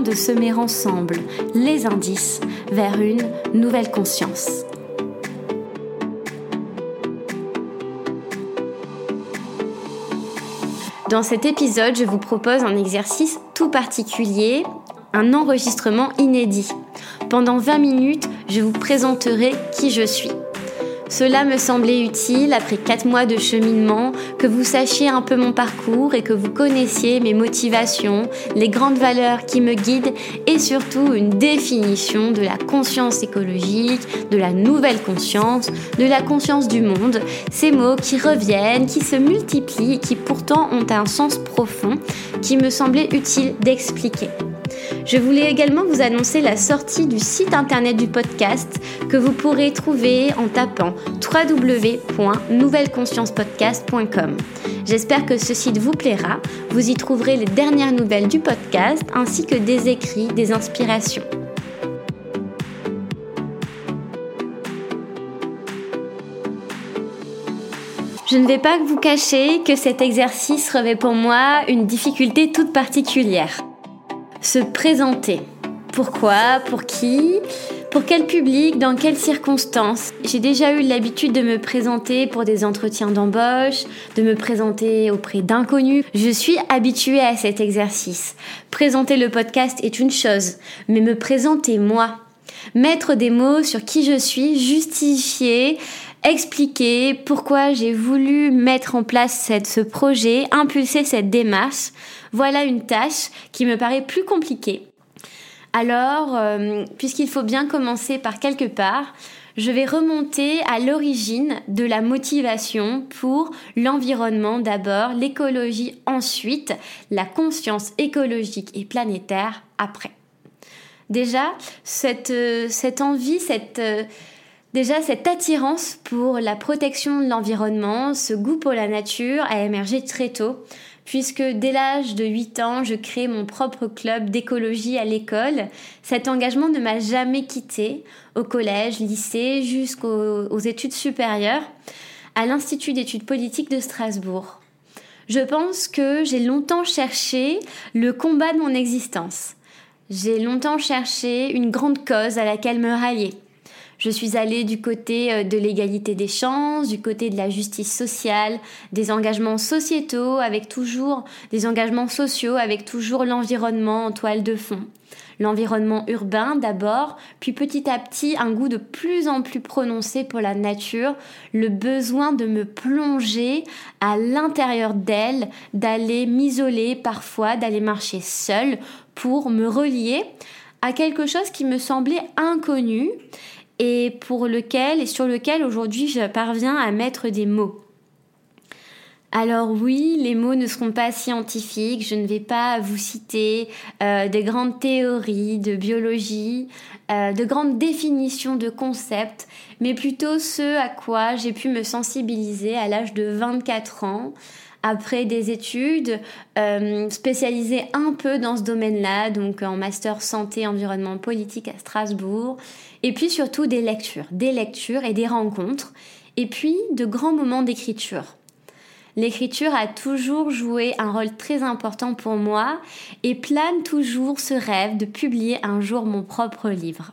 de semer ensemble les indices vers une nouvelle conscience. Dans cet épisode, je vous propose un exercice tout particulier, un enregistrement inédit. Pendant 20 minutes, je vous présenterai qui je suis. Cela me semblait utile après 4 mois de cheminement, que vous sachiez un peu mon parcours et que vous connaissiez mes motivations, les grandes valeurs qui me guident et surtout une définition de la conscience écologique, de la nouvelle conscience, de la conscience du monde, ces mots qui reviennent, qui se multiplient et qui pourtant ont un sens profond qui me semblait utile d'expliquer. Je voulais également vous annoncer la sortie du site internet du podcast que vous pourrez trouver en tapant www.nouvelleconsciencepodcast.com. J'espère que ce site vous plaira. Vous y trouverez les dernières nouvelles du podcast ainsi que des écrits, des inspirations. Je ne vais pas vous cacher que cet exercice revêt pour moi une difficulté toute particulière se présenter. Pourquoi Pour qui pour quel public Dans quelles circonstances? J'ai déjà eu l'habitude de me présenter pour des entretiens d'embauche, de me présenter auprès d'inconnus. Je suis habituée à cet exercice. Présenter le podcast est une chose, mais me présenter moi, mettre des mots sur qui je suis, justifier, expliquer pourquoi j'ai voulu mettre en place ce projet, impulser cette démarche, voilà une tâche qui me paraît plus compliquée. Alors, euh, puisqu'il faut bien commencer par quelque part, je vais remonter à l'origine de la motivation pour l'environnement d'abord, l'écologie ensuite, la conscience écologique et planétaire après. Déjà, cette, euh, cette envie, cette, euh, déjà cette attirance pour la protection de l'environnement, ce goût pour la nature a émergé très tôt puisque dès l'âge de 8 ans, je crée mon propre club d'écologie à l'école. Cet engagement ne m'a jamais quitté au collège, lycée, jusqu'aux études supérieures, à l'Institut d'études politiques de Strasbourg. Je pense que j'ai longtemps cherché le combat de mon existence. J'ai longtemps cherché une grande cause à laquelle me rallier. Je suis allée du côté euh, de l'égalité des chances, du côté de la justice sociale, des engagements sociétaux avec toujours des engagements sociaux avec toujours l'environnement en toile de fond. L'environnement urbain d'abord, puis petit à petit un goût de plus en plus prononcé pour la nature, le besoin de me plonger à l'intérieur d'elle, d'aller m'isoler parfois, d'aller marcher seule pour me relier à quelque chose qui me semblait inconnu et pour lequel et sur lequel aujourd'hui je parviens à mettre des mots. Alors oui, les mots ne seront pas scientifiques, je ne vais pas vous citer euh, des grandes théories de biologie, euh, de grandes définitions de concepts, mais plutôt ce à quoi j'ai pu me sensibiliser à l'âge de 24 ans, après des études euh, spécialisées un peu dans ce domaine-là, donc en master santé, environnement politique à Strasbourg, et puis surtout des lectures, des lectures et des rencontres, et puis de grands moments d'écriture. L'écriture a toujours joué un rôle très important pour moi et plane toujours ce rêve de publier un jour mon propre livre.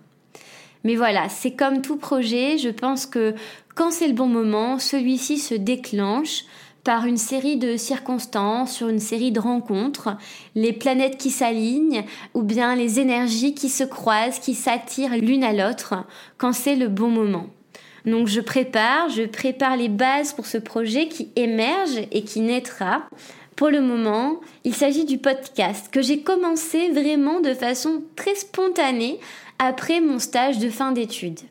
Mais voilà, c'est comme tout projet, je pense que quand c'est le bon moment, celui-ci se déclenche par une série de circonstances, sur une série de rencontres, les planètes qui s'alignent ou bien les énergies qui se croisent, qui s'attirent l'une à l'autre quand c'est le bon moment. Donc je prépare, je prépare les bases pour ce projet qui émerge et qui naîtra. Pour le moment, il s'agit du podcast que j'ai commencé vraiment de façon très spontanée après mon stage de fin d'études.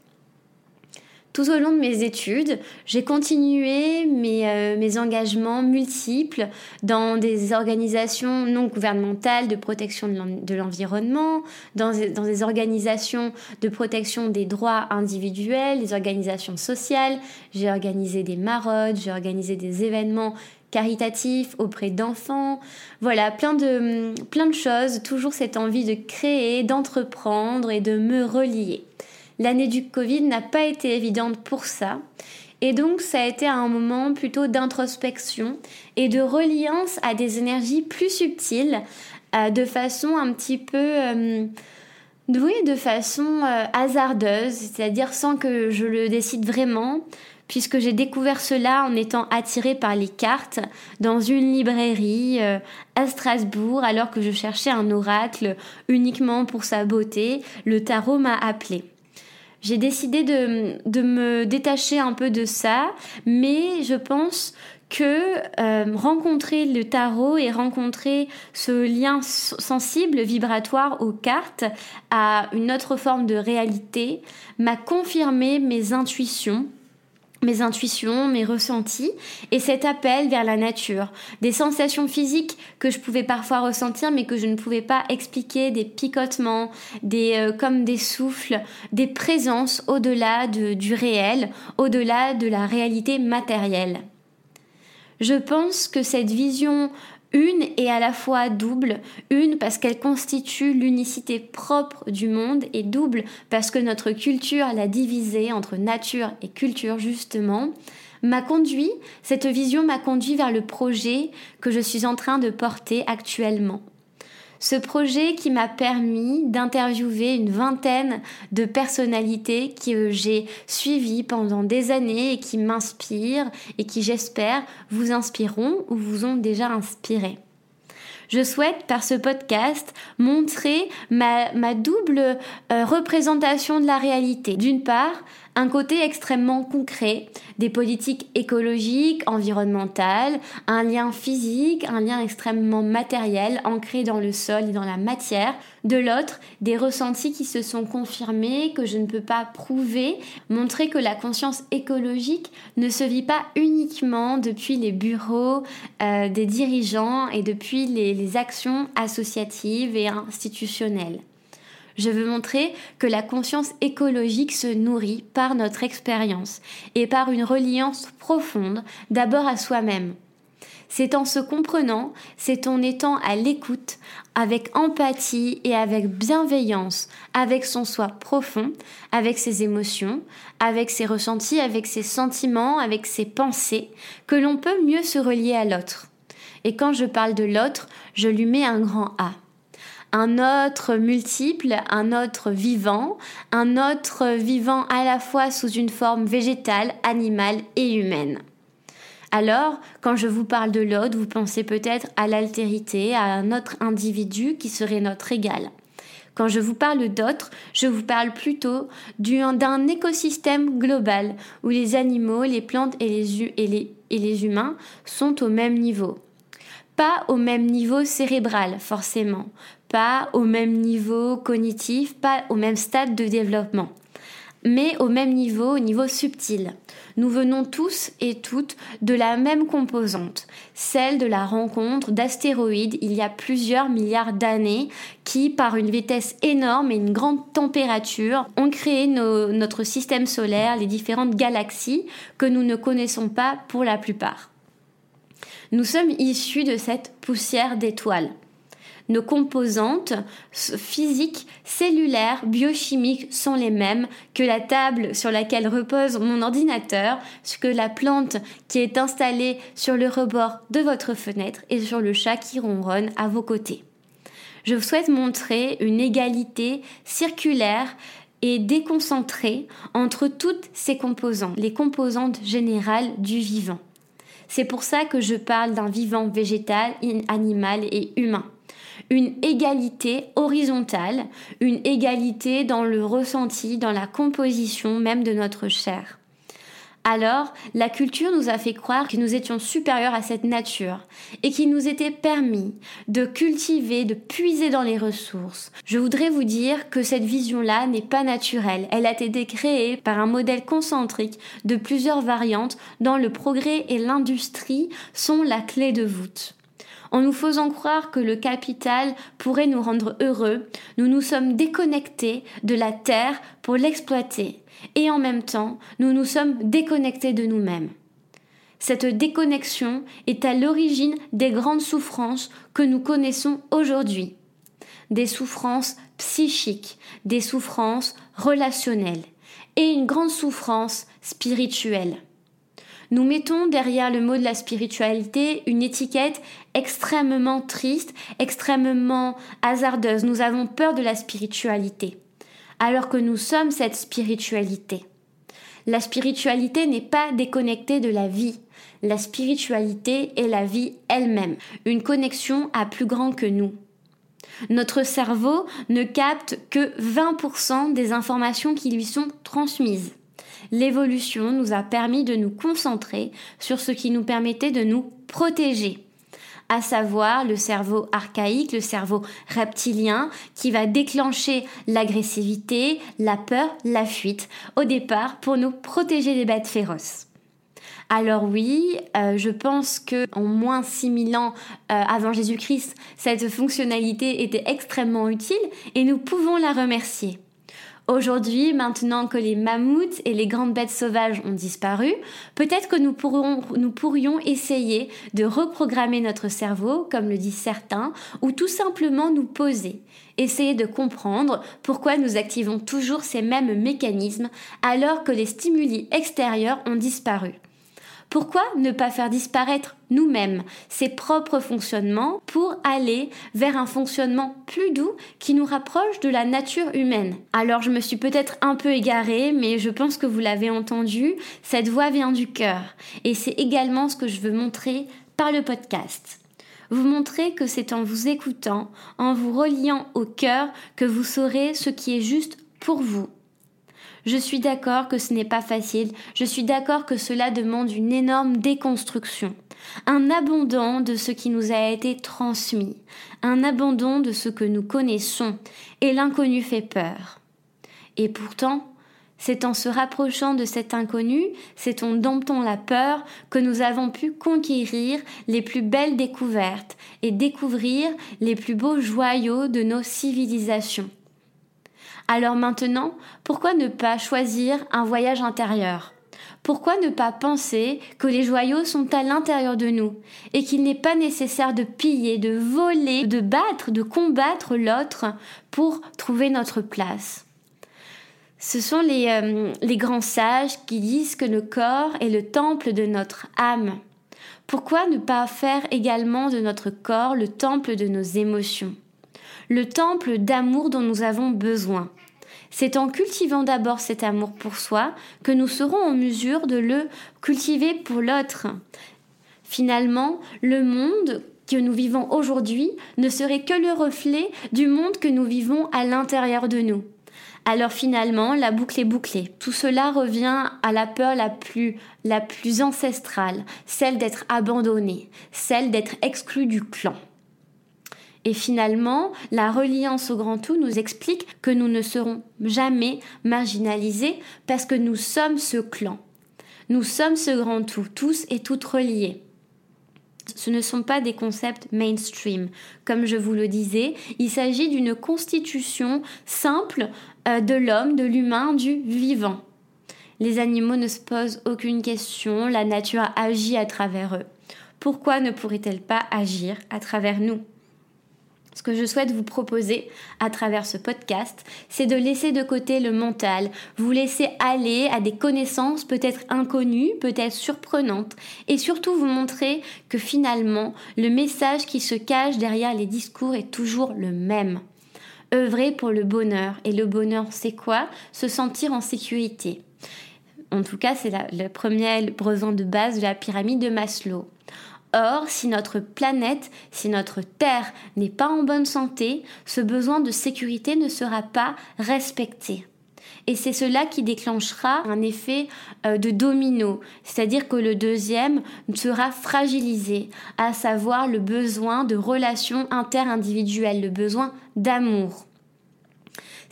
Tout au long de mes études, j'ai continué mes, euh, mes engagements multiples dans des organisations non gouvernementales de protection de l'environnement, dans, dans des organisations de protection des droits individuels, des organisations sociales. J'ai organisé des maraudes, j'ai organisé des événements caritatifs auprès d'enfants. Voilà, plein de, plein de choses, toujours cette envie de créer, d'entreprendre et de me relier. L'année du Covid n'a pas été évidente pour ça. Et donc ça a été un moment plutôt d'introspection et de reliance à des énergies plus subtiles, euh, de façon un petit peu... Euh, oui, de façon euh, hasardeuse, c'est-à-dire sans que je le décide vraiment, puisque j'ai découvert cela en étant attirée par les cartes dans une librairie à Strasbourg alors que je cherchais un oracle uniquement pour sa beauté. Le tarot m'a appelé j'ai décidé de, me détacher un peu de ça, mais je pense que euh, rencontrer le tarot et rencontrer ce lien sensible, vibratoire aux cartes, à une autre forme de réalité, m'a confirmé mes intuitions mes intuitions, mes ressentis et cet appel vers la nature, des sensations physiques que je pouvais parfois ressentir mais que je ne pouvais pas expliquer, des picotements, des euh, comme des souffles, des présences au-delà du réel, au-delà de la réalité matérielle. Je pense que cette vision une est à la fois double, une parce qu'elle constitue l'unicité propre du monde et double parce que notre culture l'a divisée entre nature et culture justement, m'a conduit, cette vision m'a conduit vers le projet que je suis en train de porter actuellement. Ce projet qui m'a permis d'interviewer une vingtaine de personnalités que j'ai suivies pendant des années et qui m'inspirent et qui j'espère vous inspireront ou vous ont déjà inspiré. Je souhaite par ce podcast montrer ma, double euh, représentation de la réalité. D'une part, un côté extrêmement concret, des politiques écologiques, environnementales, un lien physique, un lien extrêmement matériel, ancré dans le sol et dans la matière. De l'autre, des ressentis qui se sont confirmés, que je ne peux pas prouver, montrer que la conscience écologique ne se vit pas uniquement depuis les bureaux euh, des dirigeants et depuis les actions associatives et institutionnelles. Je veux montrer que la conscience écologique se nourrit par notre expérience et par une reliance profonde d'abord à soi-même. C'est en se comprenant, c'est en étant à l'écoute, avec empathie et avec bienveillance, avec son soi profond, avec ses émotions, avec ses ressentis, avec ses sentiments, avec ses pensées, que l'on peut mieux se relier à l'autre. Et quand je parle de l'autre, je lui mets un grand A un autre multiple, un autre vivant, un autre vivant à la fois sous une forme végétale, animale et humaine. Alors, quand je vous parle de l'autre, vous pensez peut-être à l'altérité, à un autre individu qui serait notre égal. Quand je vous parle d'autre, je vous parle plutôt d'un écosystème global où les animaux, les plantes et les, et les humains sont au même niveau. Pas au même niveau cérébral, forcément, pas au même niveau cognitif, pas au même stade de développement, mais au même niveau, au niveau subtil. Nous venons tous et toutes de la même composante, celle de la rencontre d'astéroïdes il y a plusieurs milliards d'années qui, par une vitesse énorme et une grande température, ont créé notre système solaire, les différentes galaxies que nous ne connaissons pas pour la plupart. Nous sommes issus de cette poussière d'étoiles. Nos composantes physiques, cellulaires, biochimiques sont les mêmes que la table sur laquelle repose mon ordinateur, que la plante qui est installée sur le rebord de votre fenêtre et sur le chat qui ronronne à vos côtés. Je souhaite montrer une égalité circulaire et déconcentrée entre toutes ces composantes, les composantes générales du vivant. C'est pour ça que je parle d'un vivant végétal, animal et humain une égalité horizontale, une égalité dans le ressenti, dans la composition même de notre chair. Alors, la culture nous a fait croire que nous étions supérieurs à cette nature et qu'il nous était permis de cultiver, de puiser dans les ressources. Je voudrais vous dire que cette vision-là n'est pas naturelle. Elle a été créée par un modèle concentrique de plusieurs variantes dont le progrès et l'industrie sont la clé de voûte. En nous faisant croire que le capital pourrait nous rendre heureux, nous nous sommes déconnectés de la terre pour l'exploiter et en même temps, nous nous sommes déconnectés de nous-mêmes. Cette déconnexion est à l'origine des grandes souffrances que nous connaissons aujourd'hui. Des souffrances psychiques, des souffrances relationnelles et une grande souffrance spirituelle. Nous mettons derrière le mot de la spiritualité une étiquette extrêmement triste, extrêmement hasardeuse. Nous avons peur de la spiritualité alors que nous sommes cette spiritualité. La spiritualité n'est pas déconnectée de la vie. La spiritualité est la vie elle-même, une connexion à plus grand que nous. Notre cerveau ne capte que 20% des informations qui lui sont transmises. L'évolution nous a permis de nous concentrer sur ce qui nous permettait de nous protéger à savoir le cerveau archaïque, le cerveau reptilien, qui va déclencher l'agressivité, la peur, la fuite, au départ pour nous protéger des bêtes féroces. Alors oui, euh, je pense que en moins 6000 ans euh, avant Jésus-Christ, cette fonctionnalité était extrêmement utile et nous pouvons la remercier. Aujourd'hui, maintenant que les mammouths et les grandes bêtes sauvages ont disparu, peut-être que nous, pourrions essayer de reprogrammer notre cerveau, comme le disent certains, ou tout simplement nous poser, essayer de comprendre pourquoi nous activons toujours ces mêmes mécanismes alors que les stimuli extérieurs ont disparu. Pourquoi ne pas faire disparaître nous-mêmes ses propres fonctionnements pour aller vers un fonctionnement plus doux qui nous rapproche de la nature humaine? Alors je me suis peut-être un peu égarée, mais je pense que vous l'avez entendu, cette voix vient du cœur. Et c'est également ce que je veux montrer par le podcast vous montrer que c'est en vous écoutant, en vous reliant au cœur, que vous saurez ce qui est juste pour vous. Je suis d'accord que ce n'est pas facile, je suis d'accord que cela demande une énorme déconstruction, un abandon de ce qui nous a été transmis, un abandon de ce que nous connaissons, et l'inconnu fait peur. Et pourtant, c'est en se rapprochant de cet inconnu, c'est en domptant la peur que nous avons pu conquérir les plus belles découvertes et découvrir les plus beaux joyaux de nos civilisations. Alors maintenant, pourquoi ne pas choisir un voyage intérieur? Pourquoi ne pas penser que les joyaux sont à l'intérieur de nous et qu'il n'est pas nécessaire de piller, de voler, de battre, de combattre l'autre pour trouver notre place? Ce sont les, euh, les grands sages qui disent que le corps est le temple de notre âme. Pourquoi ne pas faire également de notre corps le temple de nos émotions? Le temple d'amour dont nous avons besoin. C'est en cultivant d'abord cet amour pour soi que nous serons en mesure de le cultiver pour l'autre. Finalement, le monde que nous vivons aujourd'hui ne serait que le reflet du monde que nous vivons à l'intérieur de nous. Alors finalement, la boucle est bouclée. Tout cela revient à la peur la plus, ancestrale, celle d'être abandonné, celle d'être exclu du clan. Et finalement, la reliance au grand tout nous explique que nous ne serons jamais marginalisés parce que nous sommes ce clan. Nous sommes ce grand tout, tous et toutes reliés. Ce ne sont pas des concepts mainstream. Comme je vous le disais, il s'agit d'une constitution simple euh, de l'homme, de l'humain, du vivant. Les animaux ne se posent aucune question, la nature agit à travers eux. Pourquoi ne pourrait-elle pas agir à travers nous? Ce que je souhaite vous proposer à travers ce podcast, c'est de laisser de côté le mental, vous laisser aller à des connaissances peut-être inconnues, peut-être surprenantes, et surtout vous montrer que finalement, le message qui se cache derrière les discours est toujours le même. Œuvrer pour le bonheur. Et le bonheur, c'est quoi? Se sentir en sécurité. En tout cas, c'est le premier besoin de base de la pyramide de Maslow. Or, si notre planète, si notre Terre n'est pas en bonne santé, ce besoin de sécurité ne sera pas respecté. Et c'est cela qui déclenchera un effet euh, de domino, c'est-à-dire que le deuxième sera fragilisé, à savoir le besoin de relations interindividuelles, le besoin d'amour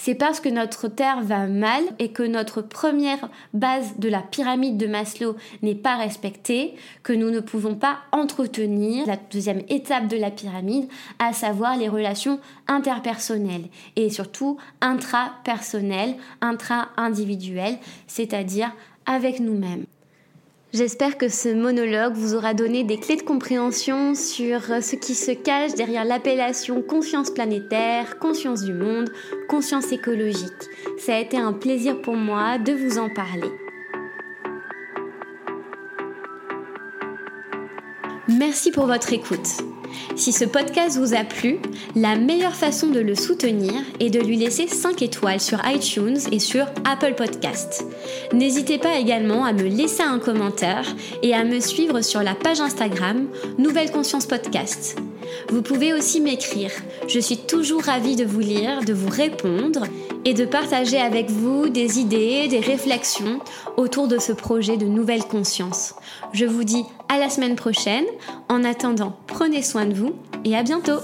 c'est parce que notre Terre va mal et que notre première base de la pyramide de Maslow n'est pas respectée que nous ne pouvons pas entretenir la deuxième étape de la pyramide, à savoir les relations interpersonnelles et surtout intrapersonnelles, intra-individuelles, c'est-à-dire avec nous-mêmes. J'espère que ce monologue vous aura donné des clés de compréhension sur ce qui se cache derrière l'appellation conscience planétaire, conscience du monde, conscience écologique. Ça a été un plaisir pour moi de vous en parler. Merci pour votre écoute. Si ce podcast vous a plu, la meilleure façon de le soutenir est de lui laisser 5 étoiles sur iTunes et sur Apple Podcast. N'hésitez pas également à me laisser un commentaire et à me suivre sur la page Instagram Nouvelle Conscience Podcast. Vous pouvez aussi m'écrire. Je suis toujours ravie de vous lire, de vous répondre et de partager avec vous des idées, des réflexions autour de ce projet de nouvelle conscience. Je vous dis à la semaine prochaine. En attendant, prenez soin de vous et à bientôt